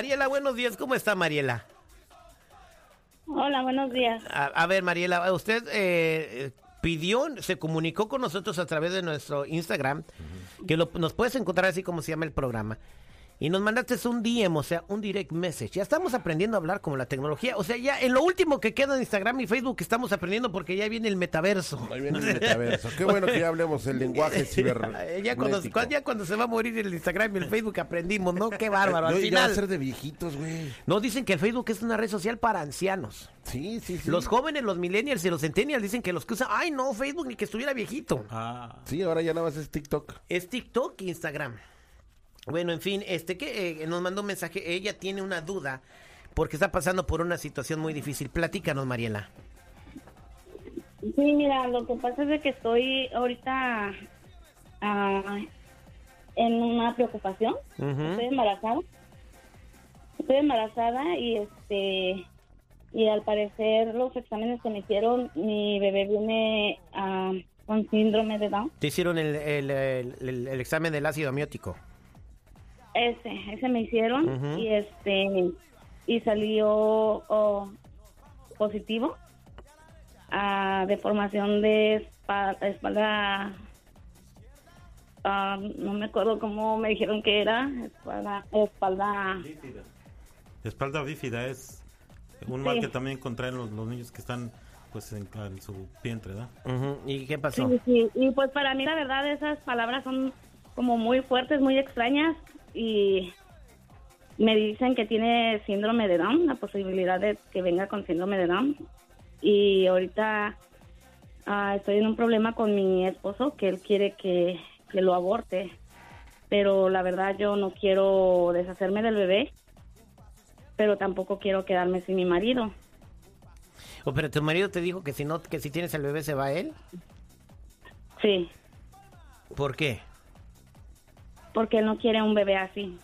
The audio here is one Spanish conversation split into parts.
Mariela, buenos días. ¿Cómo está Mariela? Hola, buenos días. A, a ver, Mariela, usted eh, pidió, se comunicó con nosotros a través de nuestro Instagram, que lo- nos puedes encontrar así como se llama el programa. Y nos mandaste un DM, o sea, un direct message. Ya estamos aprendiendo a hablar como la tecnología. O sea, ya en lo último que queda en Instagram y Facebook estamos aprendiendo porque ya viene el metaverso. Ahí viene el metaverso. Qué bueno que ya hablemos el lenguaje cibernético. ya, cuando, ya cuando se va a morir el Instagram y el Facebook aprendimos, ¿no? Qué bárbaro. Al No, y ya va a final, ser de viejitos, güey. no dicen que el Facebook es una red social para ancianos. Sí, sí, sí. Los jóvenes, los millennials y los centennials dicen que los que usan, ay no, Facebook ni que estuviera viejito. Sí, ahora ya nada más es TikTok. Es TikTok e Instagram. Bueno, en fin, este que eh, nos mandó un mensaje, ella tiene una duda porque está pasando por una situación muy difícil. Platícanos, Mariela. Sí, mira, lo que pasa es de que estoy ahorita ah, en una preocupación. Estoy embarazada. Estoy embarazada y este y al parecer los exámenes que me hicieron, mi bebé viene ah, con síndrome de Down. Te hicieron el, el- el- el- el examen del ácido amiótico. Ese, ese me hicieron y este y salió oh, positivo a deformación de espa- espalda, ah, no me acuerdo cómo me dijeron que era espalda, espalda Espalda bífida es un Sí. mal que también contraen los, los niños que están pues en, en su vientre, ¿verdad? ¿Y qué pasó? Sí, sí, y pues para mí la verdad esas palabras son como muy fuertes, muy extrañas y me dicen que tiene síndrome de Down, la posibilidad de que venga con síndrome de Down y ahorita ah, estoy en un problema con mi esposo que él quiere que, que lo aborte, pero la verdad yo no quiero deshacerme del bebé, pero tampoco quiero quedarme sin mi marido. Oh, pero tu marido te dijo que si no, que si tienes el bebé se va él. Sí, ¿Por qué? Porque él no quiere un bebé así.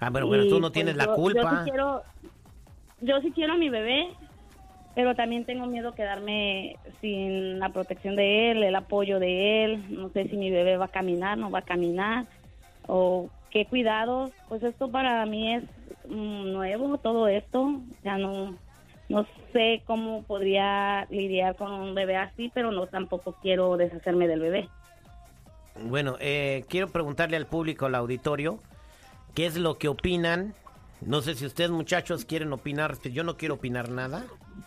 Ah, bueno, Y, tú no pues, tienes yo- la Yo culpa. sí, quiero, yo sí quiero a mi bebé, pero también tengo miedo quedarme sin la protección de él, el apoyo de él. No sé si mi bebé va a caminar, no va a caminar, o qué cuidados. Pues esto para mí es mm, nuevo, todo esto. Ya no, no sé cómo podría lidiar con un bebé así, pero no tampoco quiero deshacerme del bebé. Bueno, eh, quiero preguntarle al público, al auditorio, qué es lo que opinan. No sé si ustedes muchachos quieren opinar, yo no quiero opinar nada.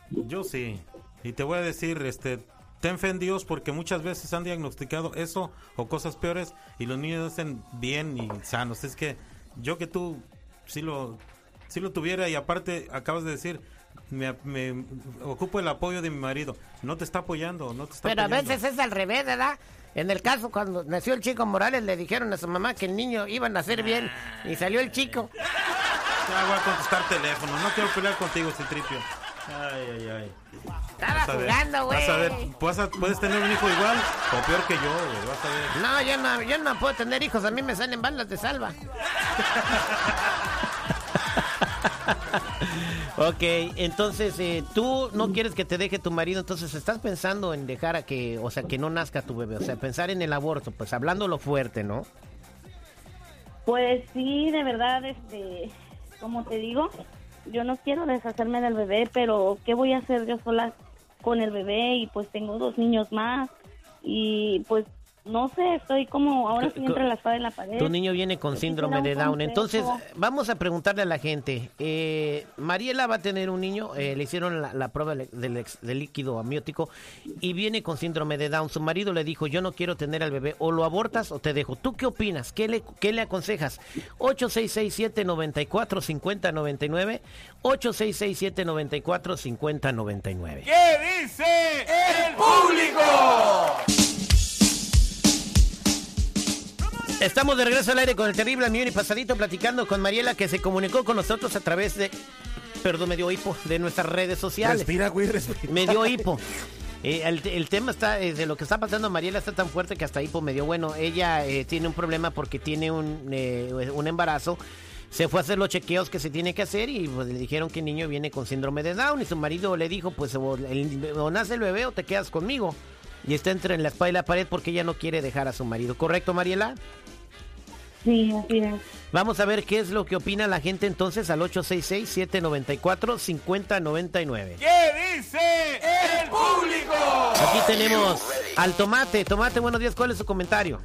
Yo sí. Y te voy a decir, este, ten fe en Dios porque muchas veces han diagnosticado eso o cosas peores y los niños nacen bien y sanos. Es que yo que tú sí lo, sí lo tuviera y aparte acabas de decir, me, me ocupo el apoyo de mi marido. No te está apoyando, no te está Pero a veces es al revés, ¿verdad? En el caso, cuando nació el chico Morales, le dijeron a su mamá que el niño iba a nacer bien y salió el chico. Ya voy a contestar teléfono, no quiero pelear contigo, Citripio. Ay, ay, ay. Estaba Vas a ver, jugando, güey. Vas a ver, vas a- puedes tener un hijo igual o peor que yo, güey, vas a ver. No, yo no, yo no puedo tener hijos, a mí me salen balas de salva. ok, entonces eh, tú no quieres que te deje tu marido, entonces estás pensando en dejar a que, o sea, que no nazca tu bebé, o sea, pensar en el aborto, pues hablándolo fuerte, ¿no? Pues sí, de verdad, este, como te digo, yo no quiero deshacerme del bebé, pero ¿qué voy a hacer yo sola con el bebé? Y pues tengo dos niños más y pues no sé, estoy como ahora sí entre la espada y la pared. Tu niño viene con síndrome de Down. Entonces, vamos a preguntarle a la gente. Eh, Mariela va a tener un niño, eh, le hicieron la, la prueba del líquido amniótico y viene con síndrome de Down. Su marido le dijo, yo no quiero tener al bebé, o lo abortas o te dejo. ¿Tú qué opinas? ¿Qué le, qué le aconsejas? 8667-945099, 8667-945099. ¿Qué dice el público? Estamos de regreso al aire con el terrible millón y pasadito platicando con Mariela que se comunicó con nosotros a través de, perdón, me dio hipo, de nuestras redes sociales. Respira, güey, respira. Me dio hipo. Eh, el, el tema está, eh, de lo que está pasando a Mariela está tan fuerte que hasta hipo me dio. Bueno, ella eh, tiene un problema porque tiene un, eh, un embarazo. Se fue a hacer los chequeos que se tiene que hacer y pues, le dijeron que el niño viene con síndrome de Down y su marido le dijo, pues o, el- o nace el bebé o te quedas conmigo. Y está entre la espada y la pared porque ella no quiere dejar a su marido. ¿Correcto, Mariela? Sí, así es. Vamos a ver qué es lo que opina la gente entonces al 866-794-5099. ¿Qué dice el público? Aquí tenemos al Tomate. Tomate, buenos días. ¿Cuál es su comentario?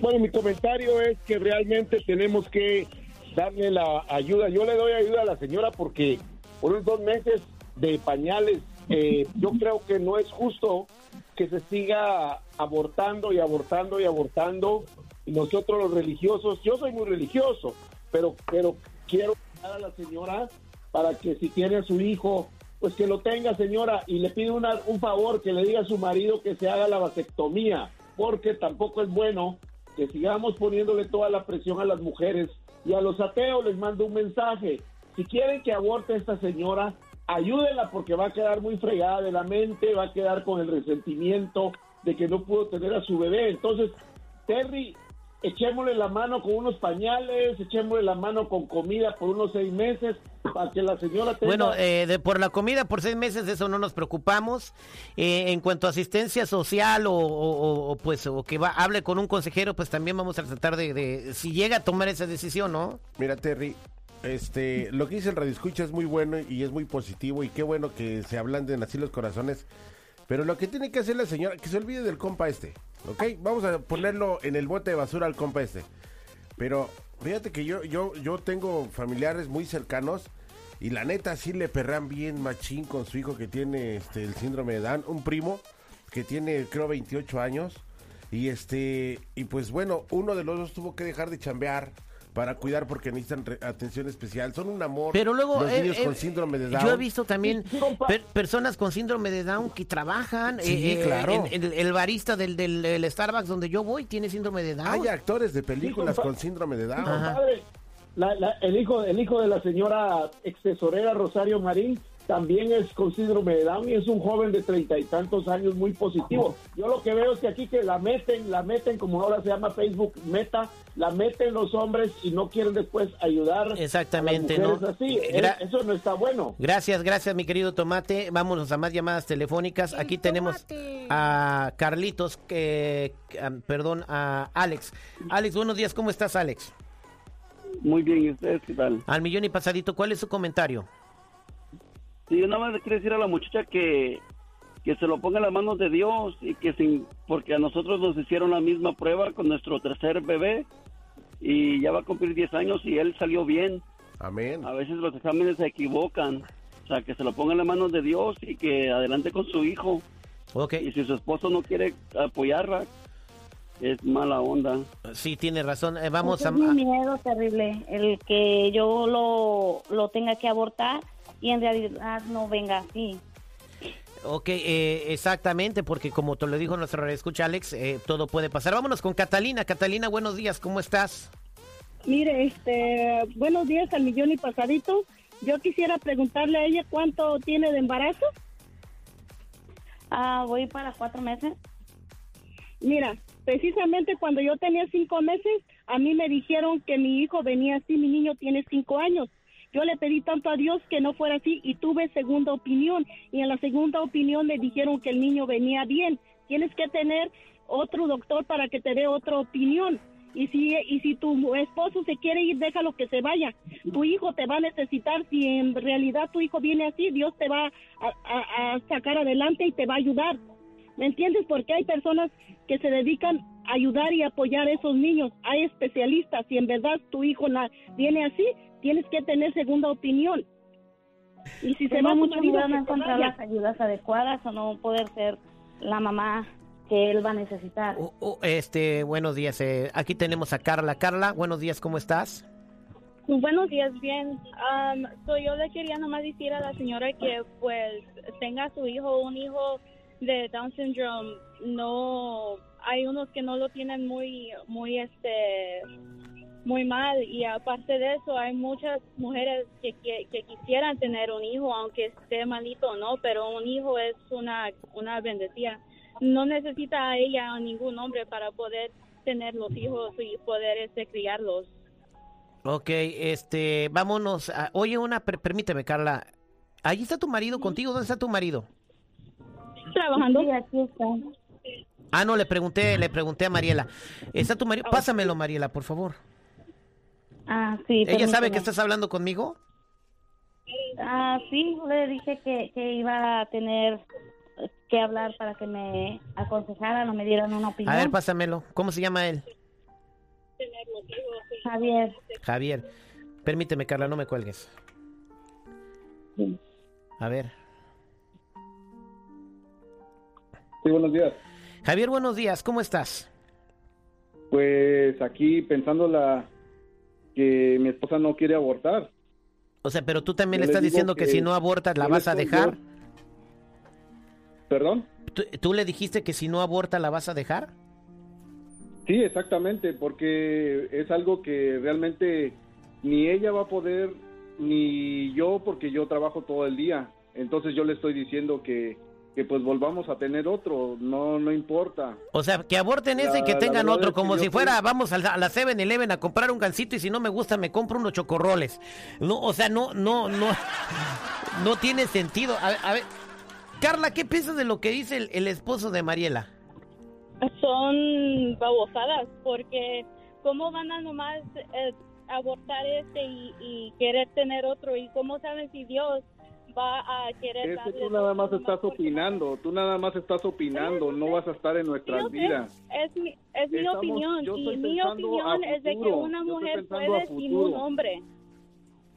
Bueno, mi comentario es que realmente tenemos que darle la ayuda. Yo le doy ayuda a la señora porque por unos dos meses de pañales, eh, yo creo que no es justo que se siga abortando y abortando y abortando. Nosotros los religiosos, yo soy muy religioso, pero, pero quiero a la señora para que si tiene a su hijo, pues que lo tenga, señora, y le pido una- un favor, que le diga a su marido que se haga la vasectomía, porque tampoco es bueno que sigamos poniéndole toda la presión a las mujeres y a los ateos les mando un mensaje. Si quieren que aborte esta señora, ayúdenla porque va a quedar muy fregada de la mente, va a quedar con el resentimiento de que no pudo tener a su bebé. Entonces, Terry, echémosle la mano con unos pañales, echémosle la mano con comida por unos seis meses para que la señora tenga... Bueno, eh, de, por la comida por seis meses, eso no nos preocupamos. Eh, en cuanto a asistencia social o, o- o- o, pues o que va, hable con un consejero, pues también vamos a tratar de, de- si llega a tomar esa decisión, ¿no? Mira, Terry, este, lo que dice el Radio Escucha es muy bueno y es muy positivo y qué bueno que se ablanden así los corazones. Pero lo que tiene que hacer la señora, que se olvide del compa este, ¿ok? Vamos a ponerlo en el bote de basura al compa este. Pero fíjate que yo, yo, yo tengo familiares muy cercanos y la neta sí le perran bien machín con su hijo que tiene este, el síndrome de Down, un primo que tiene creo 28 años y este y pues bueno, uno de los dos tuvo que dejar de chambear para cuidar porque necesitan atención especial. Son un amor. Pero luego los eh, niños eh, con síndrome de Down. Yo he visto también per- personas con síndrome de Down que trabajan. Sí, eh, eh, claro. en- en el, barista del, del- del Starbucks donde yo voy tiene síndrome de Down. Hay actores de películas con síndrome de Down. Compadre, la- la- el hijo el hijo de la señora ex tesorera Rosario Marín también es con síndrome de Down y es un joven de treinta y tantos años muy positivo. Yo lo que veo es que aquí que la meten, la meten como ahora se llama Facebook Meta, la meten los hombres y no quieren después ayudar Exactamente, a las mujeres ¿no? así. Gra- Es- Eso no está bueno. Gracias, gracias mi querido Tomate. Vámonos a más llamadas telefónicas. Aquí tenemos a Carlitos, que, perdón, a Alex. Alex, buenos días, ¿cómo estás Alex? Muy bien, ¿y ustedes qué tal? Al millón y pasadito, ¿cuál es su comentario? Sí, yo nada más le quiero decir a la muchacha que, que se lo ponga en las manos de Dios y que sin, porque a nosotros nos hicieron la misma prueba con nuestro tercer bebé y ya va a cumplir 10 años y él salió bien. Amén. A veces los exámenes se equivocan. O sea, que se lo ponga en las manos de Dios y que adelante con su hijo. Ok, Y si su esposo no quiere apoyarla, es mala onda. sí, tiene razón. Eh, vamos a... es mi miedo terrible, el que yo lo, lo tenga que abortar y en realidad no venga así. Ok, eh, exactamente, porque como te lo dijo nuestro escucha Alex, eh, todo puede pasar. Vámonos con Catalina. Catalina, buenos días, ¿cómo estás? Mire, este, buenos días al millón y pasadito. Yo quisiera preguntarle a ella cuánto tiene de embarazo. Ah, voy para cuatro meses. Mira, precisamente cuando yo tenía cinco meses, a mí me dijeron que mi hijo venía así, mi niño tiene cinco años. Yo le pedí tanto a Dios que no fuera así y tuve segunda opinión. Y en la segunda opinión me dijeron que el niño venía bien. Tienes que tener otro doctor para que te dé otra opinión. Y si, y si tu esposo se quiere ir, déjalo que se vaya. Tu hijo te va a necesitar. Si en realidad tu hijo viene así, Dios te va a, sacar adelante y te va a ayudar. ¿Me entiendes? Porque hay personas que se dedican a ayudar y apoyar a esos niños. Hay especialistas. Si en verdad tu hijo viene así, tienes que tener segunda opinión. Y si se Tengo va tu mucho marido, miedo a no se encontrar vaya. las ayudas adecuadas o no poder ser la mamá que él va a necesitar. Oh, oh, este, buenos días. eh, aquí tenemos a Carla. Carla, buenos días, ¿cómo estás? Buenos días, bien. Am, so yo le quería nomás decir a la señora que pues tenga su hijo, un hijo de Down syndrome, no, hay unos que no lo tienen muy, muy este, muy mal y aparte de eso hay muchas mujeres que, que, que quisieran tener un hijo aunque esté malito o no, pero un hijo es una, una bendecida. No necesita a ella o ningún hombre para poder tener los hijos y poder este, criarlos. Ok, este, vámonos. a- oye, una, per- permíteme, Carla. Ahí está tu marido contigo. ¿Dónde está tu marido? Trabajando. Sí, aquí está. Ah, no, le pregunté, le pregunté a Mariela. ¿Está tu marido? Pásamelo, Mariela, por favor. Ah, sí. ¿Ella sabe que estás hablando conmigo? Ah, sí, le dije que, que iba a tener que hablar para que me aconsejaran o me dieran una opinión. A ver, pásamelo. ¿Cómo se llama él? Javier. Javier. Permíteme, Carla, no me cuelgues. Sí. A ver. Sí, buenos días. Javier, buenos días. ¿Cómo estás? Pues aquí pensando la que mi esposa no quiere abortar. O sea, pero tú también Yo le estás diciendo que, que si no abortas la vas a dejar. yo- ¿Perdón? ¿Tú, tú le dijiste que si no aborta la vas a dejar? Sí, exactamente, porque es algo que realmente ni ella va a poder, ni yo, porque yo trabajo todo el día. Entonces yo le estoy diciendo que, que pues volvamos a tener otro, no no importa. O sea, que aborten ese y que tengan otro, es que como si fuera, vamos a la, a la 7-Eleven a comprar un gansito y si no me gusta me compro unos chocorroles. No, o sea, no, no, no, no tiene sentido. A ver, a ver, Carla, ¿qué piensas de lo que dice el, el esposo de Mariela? son babosadas porque cómo van a nomás eh, abortar este y, y querer tener otro y cómo saben si Dios va a querer Es que tú nada más estás opinando, tú nada más estás opinando, no vas a estar en nuestras vidas. es mi, es mi Estamos- opinión y mi opinión es de que una mujer puede sin un hombre.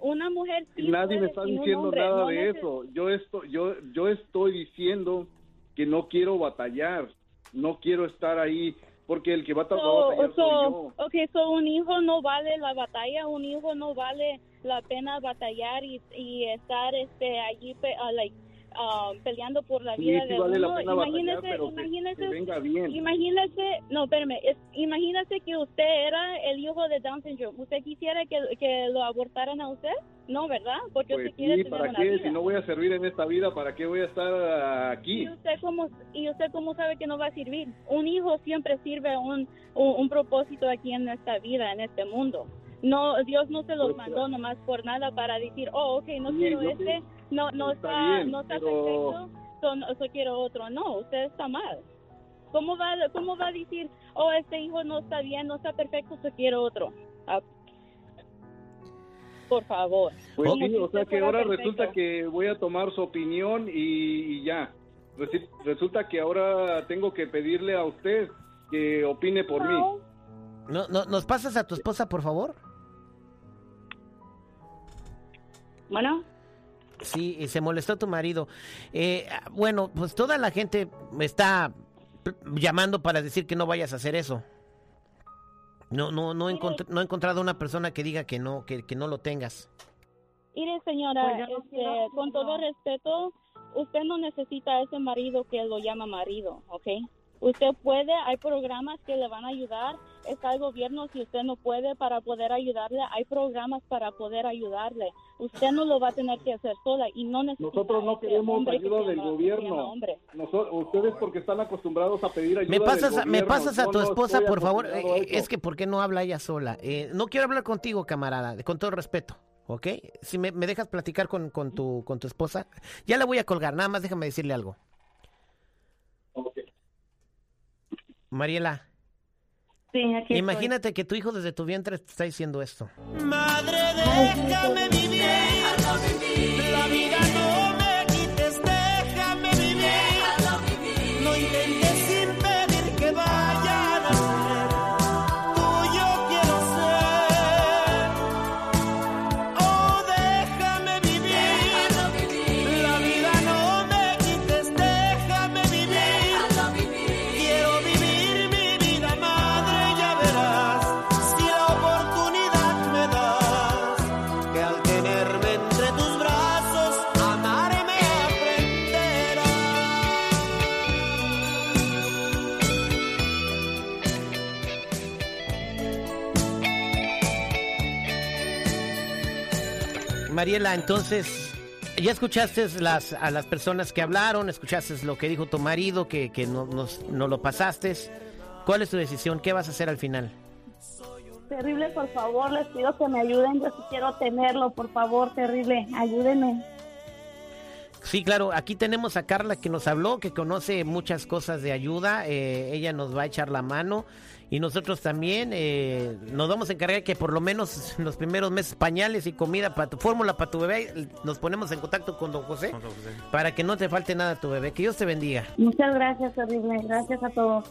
Una mujer sí Nadie puede me está diciendo hombre, nada no de eso. Yo estoy, yo, yo estoy diciendo que no quiero batallar, no quiero estar ahí, porque el que va a, va a So, batallar soy yo. so, okay, so un hijo no vale la batalla, un hijo no vale la pena batallar y, y estar este allí pe- ah, like, ah, peleando por la vida sí de vale uno. batallar, imagínese, que- imagínese, que venga bien. imagínese, no, espérame, es- imagínese que usted era el hijo de Down syndrome. ¿Usted quisiera que, que lo abortaran a usted? No, ¿verdad? Porque Pues usted quiere sí, tener ¿para una qué? vida. Si no voy a servir en esta vida, ¿para qué voy a estar aquí? ¿Y usted cómo, y usted cómo sabe que no va a servir? Un hijo siempre sirve un, un, un propósito aquí en esta vida, en este mundo. No, Dios no se los mandó nomás por nada para decir, oh, ok, no quiero este, no, no Está está, bien, no está pero- perfecto, so, no- so quiero otro. No, usted está mal. ¿Cómo va, ¿Cómo va a decir, oh, este hijo no está bien, no está perfecto, so quiero otro? Ah, por favor. Pues Como sí, si o sea que ahora perfecto. resulta que voy a tomar su opinión y, y ya. Resulta que ahora tengo que pedirle a usted que opine por mí. No. No, no, ¿Nos pasas a tu esposa, por favor? Bueno, Sí, y se molestó tu marido. Eh, bueno, pues toda la gente me está llamando para decir que no vayas a hacer eso. No, no, no, no he encontrado una persona que diga que no, que, que no lo tengas. Mire, señora, Pues no este, quiero- con todo respeto, usted no necesita a ese marido que lo llama marido, ¿ok? Usted puede, hay programas que le van a ayudar, está el gobierno, si usted no puede para poder ayudarle, hay programas para poder ayudarle. Usted no lo va a tener que hacer sola y no necesita Nosotros no queremos que ayuda del llama- que llama gobierno. Nosotros, ustedes porque están acostumbrados a pedir ayuda Me pasas, del a, me gobierno. pasas a tu no esposa, por favor. Eh, es que, ¿por qué no habla ella sola? Eh, no quiero hablar contigo, camarada, con todo respeto, ¿ok? Si me, me dejas platicar con, con, tu, con tu esposa, ya la voy a colgar, nada más déjame decirle algo. Mariela, sí, aquí estoy. imagínate que tu hijo desde tu vientre está diciendo esto. Madre, déjame vivir. Mariela, entonces, ya escuchaste las, a las personas que hablaron, escuchaste lo que dijo tu marido, que, no, nos, no lo pasaste. ¿Cuál es tu decisión? ¿Qué vas a hacer al final? Terrible, por favor, les pido que me ayuden. Yo sí quiero tenerlo, por favor, terrible. Ayúdenme. Sí, claro, aquí tenemos a Carla que nos habló, que conoce muchas cosas de ayuda, eh, ella nos va a echar la mano y nosotros también eh, nos vamos a encargar que por lo menos en los primeros meses pañales y comida para tu fórmula para tu bebé, nos ponemos en contacto con don José para que no te falte nada a tu bebé, que Dios te bendiga. Muchas gracias, horrible. Gracias a todos.